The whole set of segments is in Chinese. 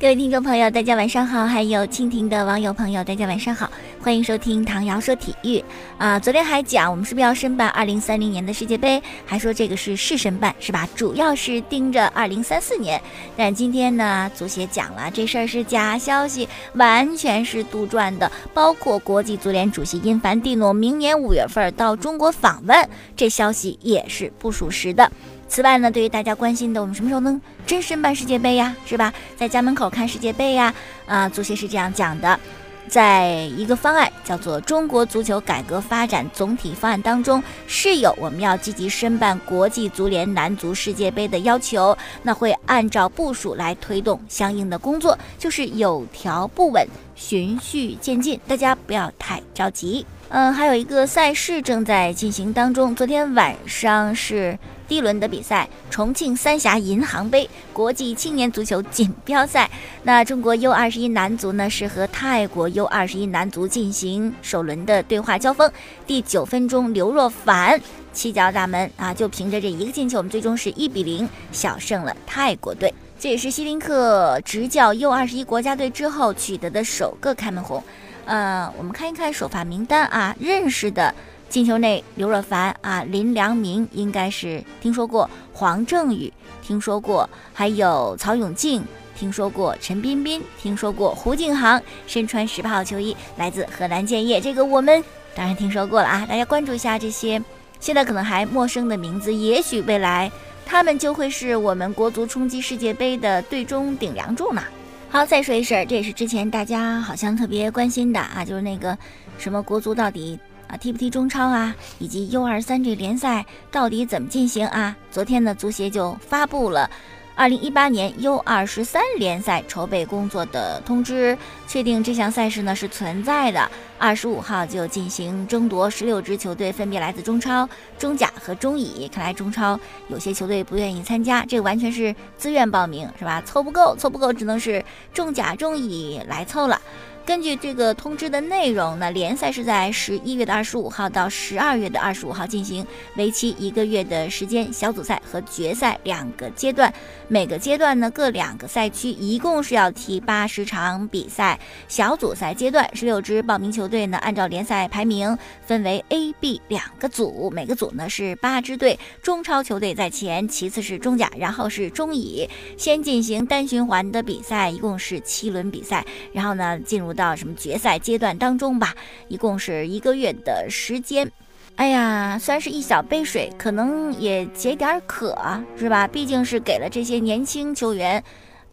各位听众朋友，大家晚上好；还有蜻蜓的网友朋友，大家晚上好，欢迎收听唐瑶说体育啊。昨天还讲我们是不是要申办二零三零年的世界杯，还说这个是试申办是吧？主要是盯着二零三四年。但今天呢，足协讲了这事儿是假消息，完全是杜撰的。包括国际足联主席因凡蒂诺明年五月份到中国访问，这消息也是不属实的。此外呢，对于大家关心的，我们什么时候能真申办世界杯呀？是吧？在家门口看世界杯呀？啊，足协是这样讲的，在一个方案叫做《中国足球改革发展总体方案》当中，是有我们要积极申办国际足联男足世界杯的要求。那会按照部署来推动相应的工作，就是有条不紊、循序渐进，大家不要太着急。嗯，还有一个赛事正在进行当中，昨天晚上是。第一轮的比赛，重庆三峡银行杯国际青年足球锦标赛。那中国 U 二十一男足呢，是和泰国 U 二十一男足进行首轮的对话交锋。第九分钟，刘若凡七脚大门啊，就凭着这一个进球，我们最终是一比零小胜了泰国队。这也是希林克执教 U 二十一国家队之后取得的首个开门红。呃，我们看一看首发名单啊，认识的。进球内，刘若凡啊，林良铭应该是听说过，黄正宇听说过，还有曹永静听说过，陈彬彬听说过，胡敬航身穿十八号球衣，来自河南建业，这个我们当然听说过了啊！大家关注一下这些现在可能还陌生的名字，也许未来他们就会是我们国足冲击世界杯的队中顶梁柱呢。好，再说一事儿，这也是之前大家好像特别关心的啊，就是那个什么国足到底。啊，踢不踢中超啊？以及 U 二三这联赛到底怎么进行啊？昨天呢，足协就发布了二零一八年 U 二十三联赛筹备工作的通知，确定这项赛事呢是存在的。二十五号就进行争夺，十六支球队分别来自中超、中甲和中乙。看来中超有些球队不愿意参加，这个完全是自愿报名，是吧？凑不够，凑不够，只能是中甲、中乙来凑了。根据这个通知的内容呢，联赛是在十一月的二十五号到十二月的二十五号进行，为期一个月的时间，小组赛和决赛两个阶段，每个阶段呢各两个赛区，一共是要踢八十场比赛。小组赛阶段，十六支报名球队呢，按照联赛排名分为 A、B 两个组，每个组呢是八支队，中超球队在前，其次是中甲，然后是中乙。先进行单循环的比赛，一共是七轮比赛，然后呢进入。到什么决赛阶段当中吧，一共是一个月的时间。哎呀，算是一小杯水，可能也解点渴，是吧？毕竟是给了这些年轻球员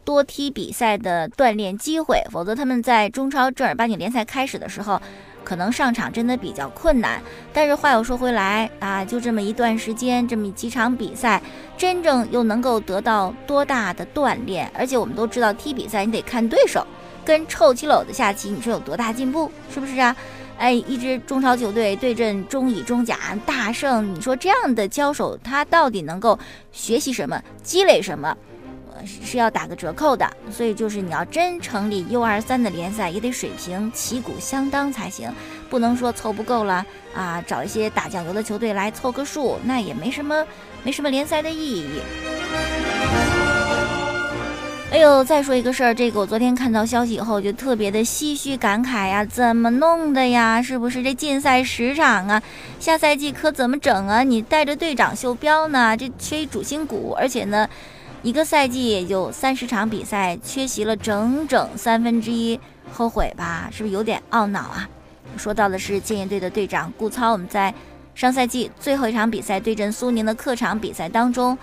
多踢比赛的锻炼机会，否则他们在中超正儿八经联赛开始的时候，可能上场真的比较困难。但是话又说回来啊，就这么一段时间，这么几场比赛，真正又能够得到多大的锻炼？而且我们都知道，踢比赛你得看对手。跟臭棋篓子下棋，你说有多大进步？是不是啊？哎，一支中超球队对阵中乙、中甲大胜，你说这样的交手，他到底能够学习什么、积累什么？是要打个折扣的。所以就是你要真成立 U 二三的联赛，也得水平旗鼓相当才行，不能说凑不够了啊，找一些打酱油的球队来凑个数，那也没什么，没什么联赛的意义。哎呦，再说一个事儿，这个我昨天看到消息以后就特别的唏嘘感慨呀，怎么弄的呀？是不是这禁赛十场啊？下赛季可怎么整啊？你带着队长秀标呢，这缺一主心骨，而且呢，一个赛季也就三十场比赛，缺席了整整三分之一，后悔吧？是不是有点懊恼啊？说到的是建业队的队长顾操，我们在上赛季最后一场比赛对阵苏宁的客场比赛当中。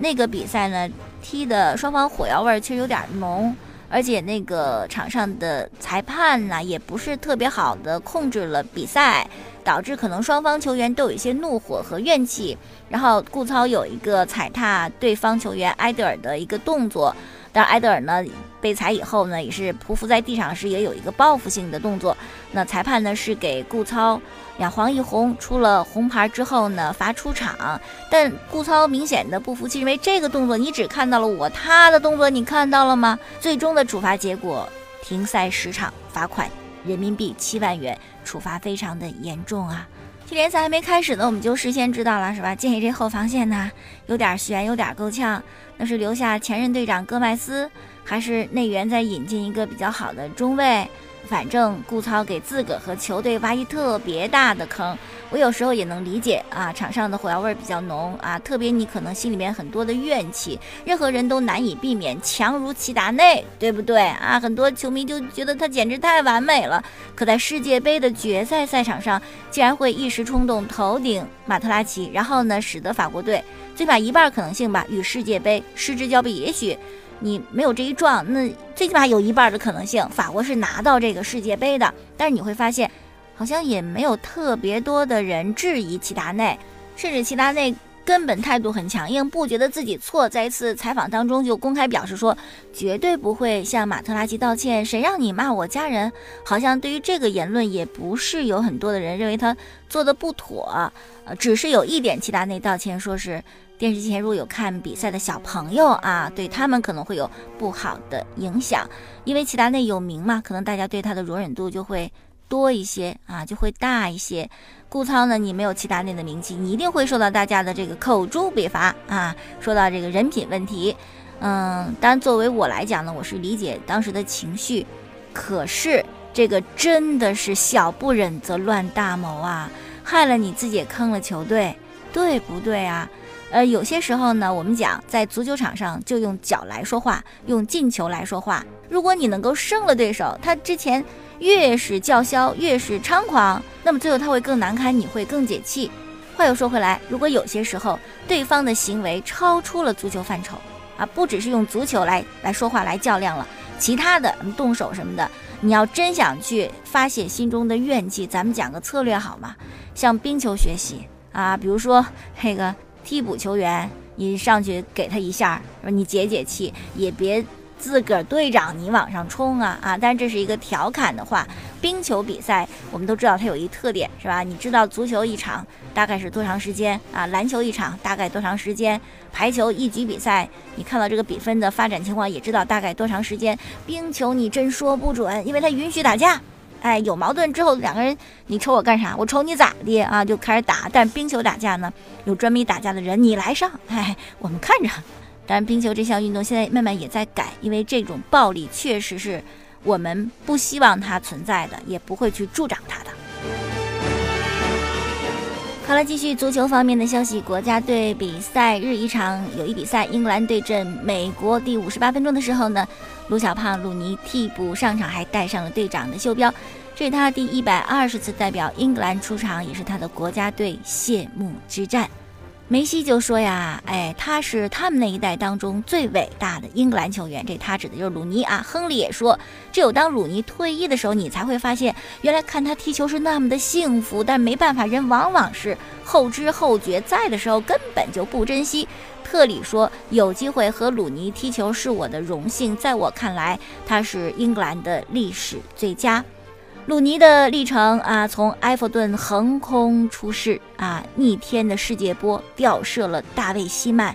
那个比赛呢，踢的双方火药味儿其实有点浓，而且那个场上的裁判呢，也不是特别好的控制了比赛，导致可能双方球员都有一些怒火和怨气。然后顾超有一个踩踏对方球员埃德尔的一个动作，但埃德尔呢被踩以后呢，也是匍匐在地上时也有一个报复性的动作。那裁判呢是给顾操。呀，黄一红出了红牌之后呢，罚出场。但顾操明显的不服气，认为这个动作你只看到了我，他的动作你看到了吗？最终的处罚结果停赛十场，罚款人民币七万元，处罚非常的严重啊。这联赛还没开始呢，我们就事先知道了，是吧？建议这后防线呢有点悬，有点够呛。那是留下前任队长戈麦斯，还是内援再引进一个比较好的中卫？反正顾操给自个和球队挖一特别大的坑。我有时候也能理解啊，场上的火药味比较浓啊，特别你可能心里面很多的怨气，任何人都难以避免。强如齐达内，对不对啊？很多球迷就觉得他简直太完美了。可在世界杯的决赛赛场上，竟然会一时冲动头顶马特拉齐，然后呢，使得法国队最起码一半可能性吧，与世界杯失之交臂。也许你没有这一撞，那最起码有一半的可能性，法国是拿到这个世界杯的。但是你会发现。好像也没有特别多的人质疑齐达内，甚至齐达内根本态度很强硬，不觉得自己错。在一次采访当中就公开表示说，绝对不会向马特拉齐道歉。谁让你骂我家人？好像对于这个言论，也不是有很多的人认为他做的不妥。呃，只是有一点，齐达内道歉，说是电视机前如果有看比赛的小朋友啊，对他们可能会有不好的影响。因为齐达内有名嘛，可能大家对他的容忍度就会。多一些啊，就会大一些。顾操呢，你没有齐达内的名气，你一定会受到大家的这个口诛笔伐啊。说到这个人品问题，嗯，当然作为我来讲呢，我是理解当时的情绪，可是这个真的是小不忍则乱大谋啊，害了你自己，坑了球队，对不对啊？呃，有些时候呢，我们讲在足球场上就用脚来说话，用进球来说话。如果你能够胜了对手，他之前。越是叫嚣，越是猖狂，那么最后他会更难堪，你会更解气。话又说回来，如果有些时候对方的行为超出了足球范畴啊，不只是用足球来来说话来较量了，其他的动手什么的，你要真想去发泄心中的怨气，咱们讲个策略好吗？向冰球学习啊，比如说那个替补球员，你上去给他一下，说你解解气，也别。自个儿队长，你往上冲啊啊！但这是一个调侃的话。冰球比赛我们都知道它有一特点，是吧？你知道足球一场大概是多长时间啊？篮球一场大概多长时间？排球一局比赛，你看到这个比分的发展情况，也知道大概多长时间。冰球你真说不准，因为它允许打架。哎，有矛盾之后，两个人你瞅我干啥？我瞅你咋的啊？就开始打。但冰球打架呢，有专门打架的人，你来上，哎，我们看着。但冰球这项运动现在慢慢也在改，因为这种暴力确实是我们不希望它存在的，也不会去助长它的。好了，继续足球方面的消息，国家队比赛日一场友谊比赛，英格兰对阵美国，第五十八分钟的时候呢，卢小胖鲁尼替补上场，还带上了队长的袖标，这是他第一百二十次代表英格兰出场，也是他的国家队谢幕之战。梅西就说呀，哎，他是他们那一代当中最伟大的英格兰球员。这他指的就是鲁尼啊。亨利也说，只有当鲁尼退役的时候，你才会发现，原来看他踢球是那么的幸福。但没办法，人往往是后知后觉，在的时候根本就不珍惜。特里说，有机会和鲁尼踢球是我的荣幸。在我看来，他是英格兰的历史最佳。鲁尼的历程啊，从埃弗顿横空出世啊，逆天的世界波吊射了大卫希曼。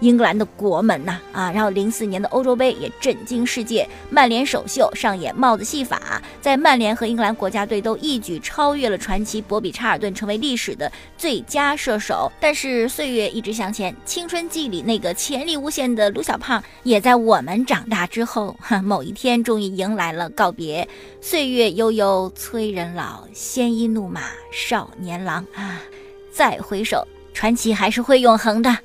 英格兰的国门呐啊，然后零四年的欧洲杯也震惊世界，曼联首秀上演帽子戏法，在曼联和英格兰国家队都一举超越了传奇博比查尔顿，成为历史的最佳射手。但是岁月一直向前，青春季里那个潜力无限的卢小胖，也在我们长大之后，哈，某一天终于迎来了告别。岁月悠悠催人老，鲜衣怒马少年郎啊！再回首，传奇还是会永恒的。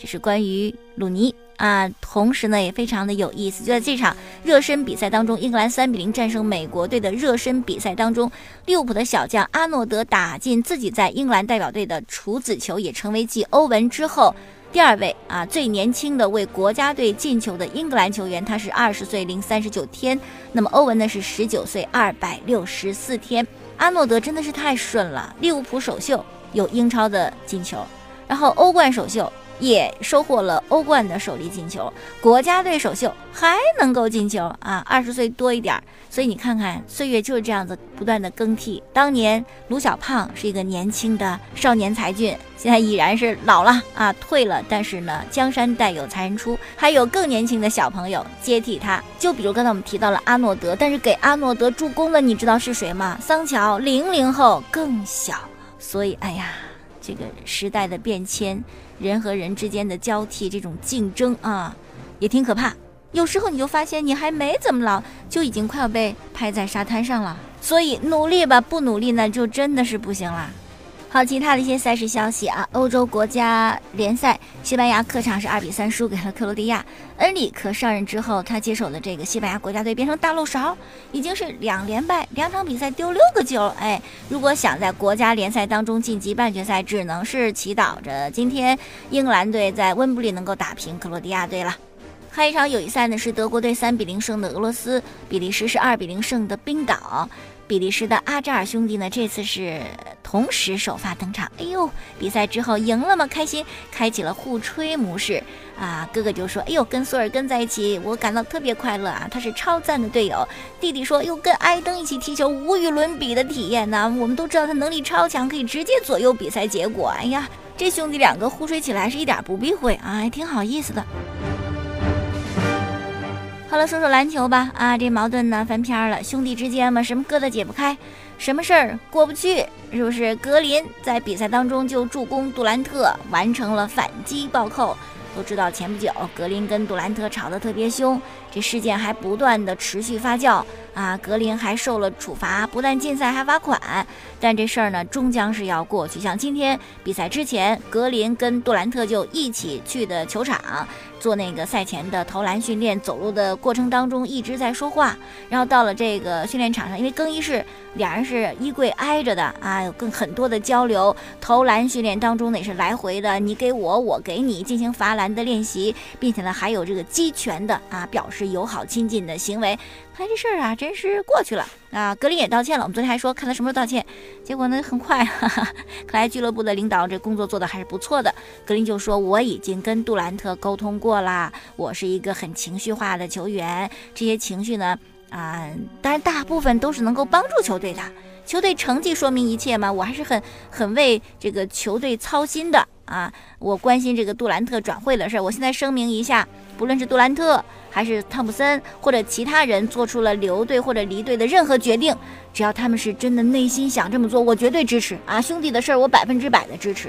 这是关于鲁尼啊，同时呢也非常的有意思。就在这场热身比赛当中，英格兰三比零战胜美国队的热身比赛当中，利物浦的小将阿诺德打进自己在英格兰代表队的处子球，也成为继欧文之后第二位啊最年轻的为国家队进球的英格兰球员。他是二十岁零三十九天，那么欧文呢是十九岁二百六十四天。阿诺德真的是太顺了，利物浦首秀有英超的进球，然后欧冠首秀。也收获了欧冠的首粒进球，国家队首秀还能够进球啊！二十岁多一点儿，所以你看看，岁月就是这样子不断的更替。当年卢小胖是一个年轻的少年才俊，现在已然是老了啊，退了。但是呢，江山代有才人出，还有更年轻的小朋友接替他。就比如刚才我们提到了阿诺德，但是给阿诺德助攻的，你知道是谁吗？桑乔，零零后，更小。所以，哎呀。这个时代的变迁，人和人之间的交替，这种竞争啊，也挺可怕。有时候你就发现，你还没怎么老，就已经快要被拍在沙滩上了。所以努力吧，不努力那就真的是不行了。好，其他的一些赛事消息啊，欧洲国家联赛，西班牙客场是二比三输给了克罗地亚。恩里克上任之后，他接手的这个西班牙国家队变成大漏勺，已经是两连败，两场比赛丢六个球。哎，如果想在国家联赛当中晋级半决赛，只能是祈祷着今天英格兰队在温布利能够打平克罗地亚队了。还有一场友谊赛呢，是德国队三比零胜的俄罗斯，比利时是二比零胜的冰岛。比利时的阿扎尔兄弟呢，这次是同时首发登场。哎呦，比赛之后赢了吗？开心，开启了互吹模式啊！哥哥就说：“哎呦，跟索尔根在一起，我感到特别快乐啊，他是超赞的队友。”弟弟说：“又跟埃登一起踢球，无与伦比的体验呢。我们都知道他能力超强，可以直接左右比赛结果。哎呀，这兄弟两个互吹起来是一点不避讳啊，还挺好意思的。”好了，说说篮球吧。啊，这矛盾呢翻篇了，兄弟之间嘛，什么疙瘩解不开，什么事儿过不去，是不是？格林在比赛当中就助攻杜兰特完成了反击暴扣。都知道前不久格林跟杜兰特吵得特别凶，这事件还不断的持续发酵啊，格林还受了处罚，不但禁赛还罚款。但这事儿呢，终将是要过去。像今天比赛之前，格林跟杜兰特就一起去的球场做那个赛前的投篮训练，走路的过程当中一直在说话。然后到了这个训练场上，因为更衣室两人是衣柜挨着的啊，有更很多的交流。投篮训练当中呢也是来回的，你给我，我给你进行罚篮的练习，并且呢还有这个击拳的啊，表示是友好亲近的行为。看来这事儿啊，真是过去了啊！格林也道歉了。我们昨天还说看他什么时候道歉，结果呢很快。哈哈，看来俱乐部的领导这工作做得还是不错的。格林就说：“我已经跟杜兰特沟通过啦，我是一个很情绪化的球员，这些情绪呢，啊，当然大部分都是能够帮助球队的。球队成绩说明一切嘛，我还是很很为这个球队操心的啊！我关心这个杜兰特转会的事儿。我现在声明一下，不论是杜兰特。”还是汤普森或者其他人做出了留队或者离队的任何决定，只要他们是真的内心想这么做，我绝对支持啊！兄弟的事儿，我百分之百的支持。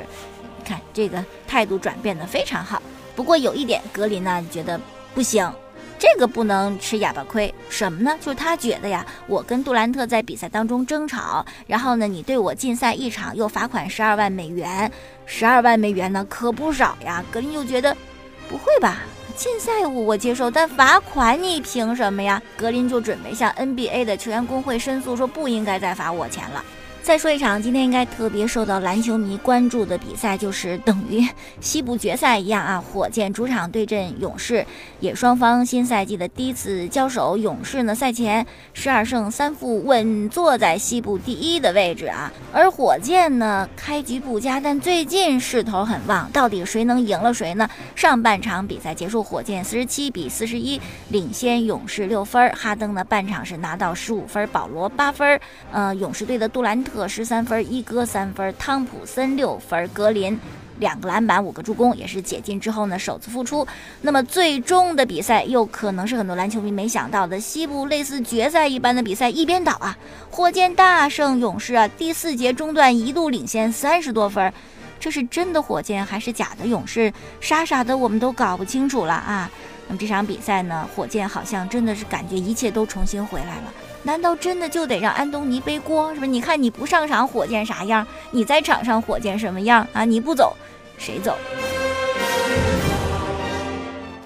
看这个态度转变的非常好。不过有一点，格林呢觉得不行，这个不能吃哑巴亏。什么呢？就是他觉得呀，我跟杜兰特在比赛当中争吵，然后呢，你对我禁赛一场又罚款十二万美元，十二万美元呢可不少呀。格林就觉得，不会吧？禁赛我我接受，但罚款你凭什么呀？格林就准备向 NBA 的球员工会申诉，说不应该再罚我钱了。再说一场今天应该特别受到篮球迷关注的比赛，就是等于西部决赛一样啊！火箭主场对阵勇士，也双方新赛季的第一次交手。勇士呢赛前十二胜三负，稳坐在西部第一的位置啊。而火箭呢开局不佳，但最近势头很旺。到底谁能赢了谁呢？上半场比赛结束，火箭四十七比四十一领先勇士六分。哈登呢半场是拿到十五分，保罗八分。呃，勇士队的杜兰特。特十三分，一哥三分，汤普森六分，格林两个篮板，五个助攻，也是解禁之后呢首次复出。那么最终的比赛又可能是很多篮球迷没想到的西部类似决赛一般的比赛，一边倒啊！火箭大胜勇士啊！第四节中段一度领先三十多分，这是真的火箭还是假的勇士？傻傻的我们都搞不清楚了啊！这场比赛呢，火箭好像真的是感觉一切都重新回来了。难道真的就得让安东尼背锅？是吧？你看你不上场，火箭啥样？你在场上，火箭什么样啊？你不走，谁走？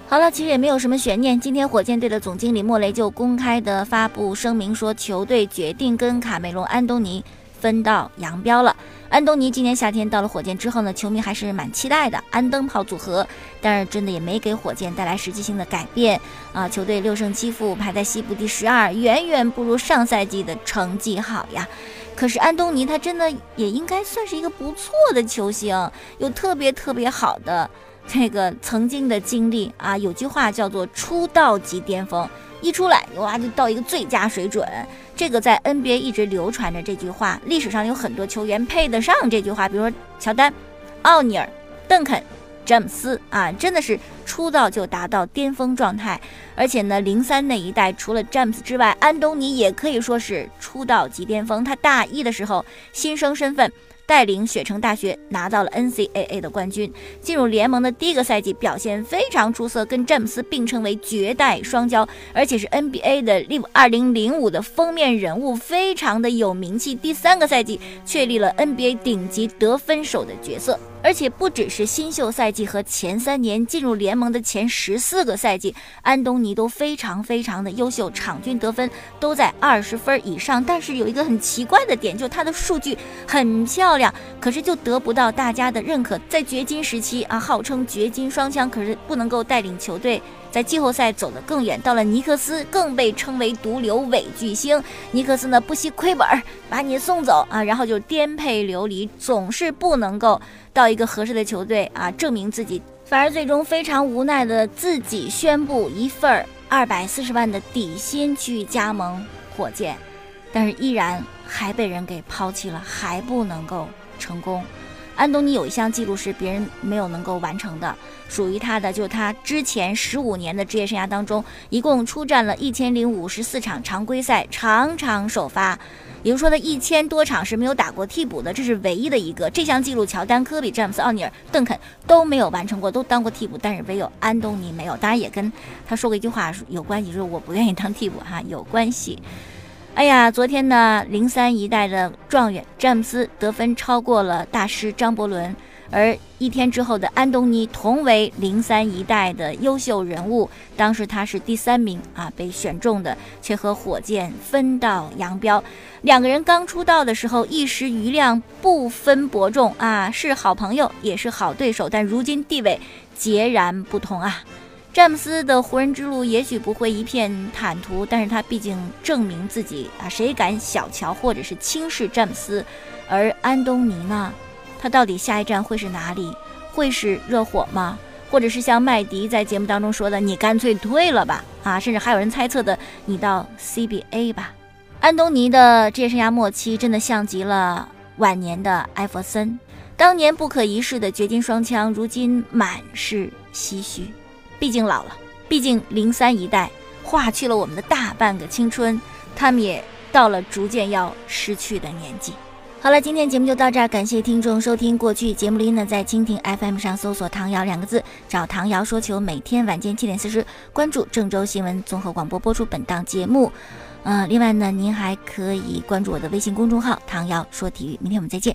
好了，其实也没有什么悬念。今天火箭队的总经理莫雷就公开的发布声明说，球队决定跟卡梅隆·安东尼分道扬镳了。安东尼今年夏天到了火箭之后呢，球迷还是蛮期待的安灯泡组合，但是真的也没给火箭带来实际性的改变啊！球队六胜七负，排在西部第十二，远远不如上赛季的成绩好呀。可是安东尼他真的也应该算是一个不错的球星，有特别特别好的这个曾经的经历啊，有句话叫做“出道即巅峰”，一出来哇就到一个最佳水准。这个在 NBA 一直流传着这句话，历史上有很多球员配得上这句话，比如说乔丹、奥尼尔、邓肯。詹姆斯啊，真的是出道就达到巅峰状态，而且呢，零三那一代除了詹姆斯之外，安东尼也可以说是出道即巅峰。他大一的时候，新生身份。带领雪城大学拿到了 NCAA 的冠军，进入联盟的第一个赛季表现非常出色，跟詹姆斯并称为绝代双骄，而且是 NBA 的 Live 2005的封面人物，非常的有名气。第三个赛季确立了 NBA 顶级得分手的角色，而且不只是新秀赛季和前三年进入联盟的前十四个赛季，安东尼都非常非常的优秀，场均得分都在二十分以上。但是有一个很奇怪的点，就是他的数据很漂。亮，可是就得不到大家的认可。在掘金时期啊，号称掘金双枪，可是不能够带领球队在季后赛走得更远。到了尼克斯，更被称为毒瘤伪巨星。尼克斯呢，不惜亏本把你送走啊，然后就颠沛流离，总是不能够到一个合适的球队啊，证明自己，反而最终非常无奈的自己宣布一份二百四十万的底薪去加盟火箭。但是依然还被人给抛弃了，还不能够成功。安东尼有一项记录是别人没有能够完成的，属于他的就是他之前十五年的职业生涯当中，一共出战了一千零五十四场常规赛，场场首发，也就是说呢一千多场是没有打过替补的，这是唯一的一个。这项记录，乔丹、科比、詹姆斯、奥尼尔、邓肯都没有完成过，都当过替补，但是唯有安东尼没有。当然也跟他说过一句话有关系，就是我不愿意当替补哈，有关系。哎呀，昨天呢，零三一代的状元詹姆斯得分超过了大师张伯伦，而一天之后的安东尼同为零三一代的优秀人物，当时他是第三名啊，被选中的，却和火箭分道扬镳。两个人刚出道的时候一时余亮，不分伯仲啊，是好朋友，也是好对手，但如今地位截然不同啊。詹姆斯的湖人之路也许不会一片坦途，但是他毕竟证明自己啊，谁敢小瞧或者是轻视詹姆斯？而安东尼呢？他到底下一站会是哪里？会是热火吗？或者是像麦迪在节目当中说的，你干脆退了吧？啊，甚至还有人猜测的，你到 CBA 吧。安东尼的职业生涯末期真的像极了晚年的艾弗森，当年不可一世的掘金双枪，如今满是唏嘘。毕竟老了，毕竟零三一代划去了我们的大半个青春，他们也到了逐渐要失去的年纪。好了，今天节目就到这儿，感谢听众收听。过去节目里呢，在蜻蜓 FM 上搜索“唐瑶”两个字，找唐瑶说球，每天晚间七点四十，关注郑州新闻综合广播播出本档节目。呃，另外呢，您还可以关注我的微信公众号“唐瑶说体育”。明天我们再见。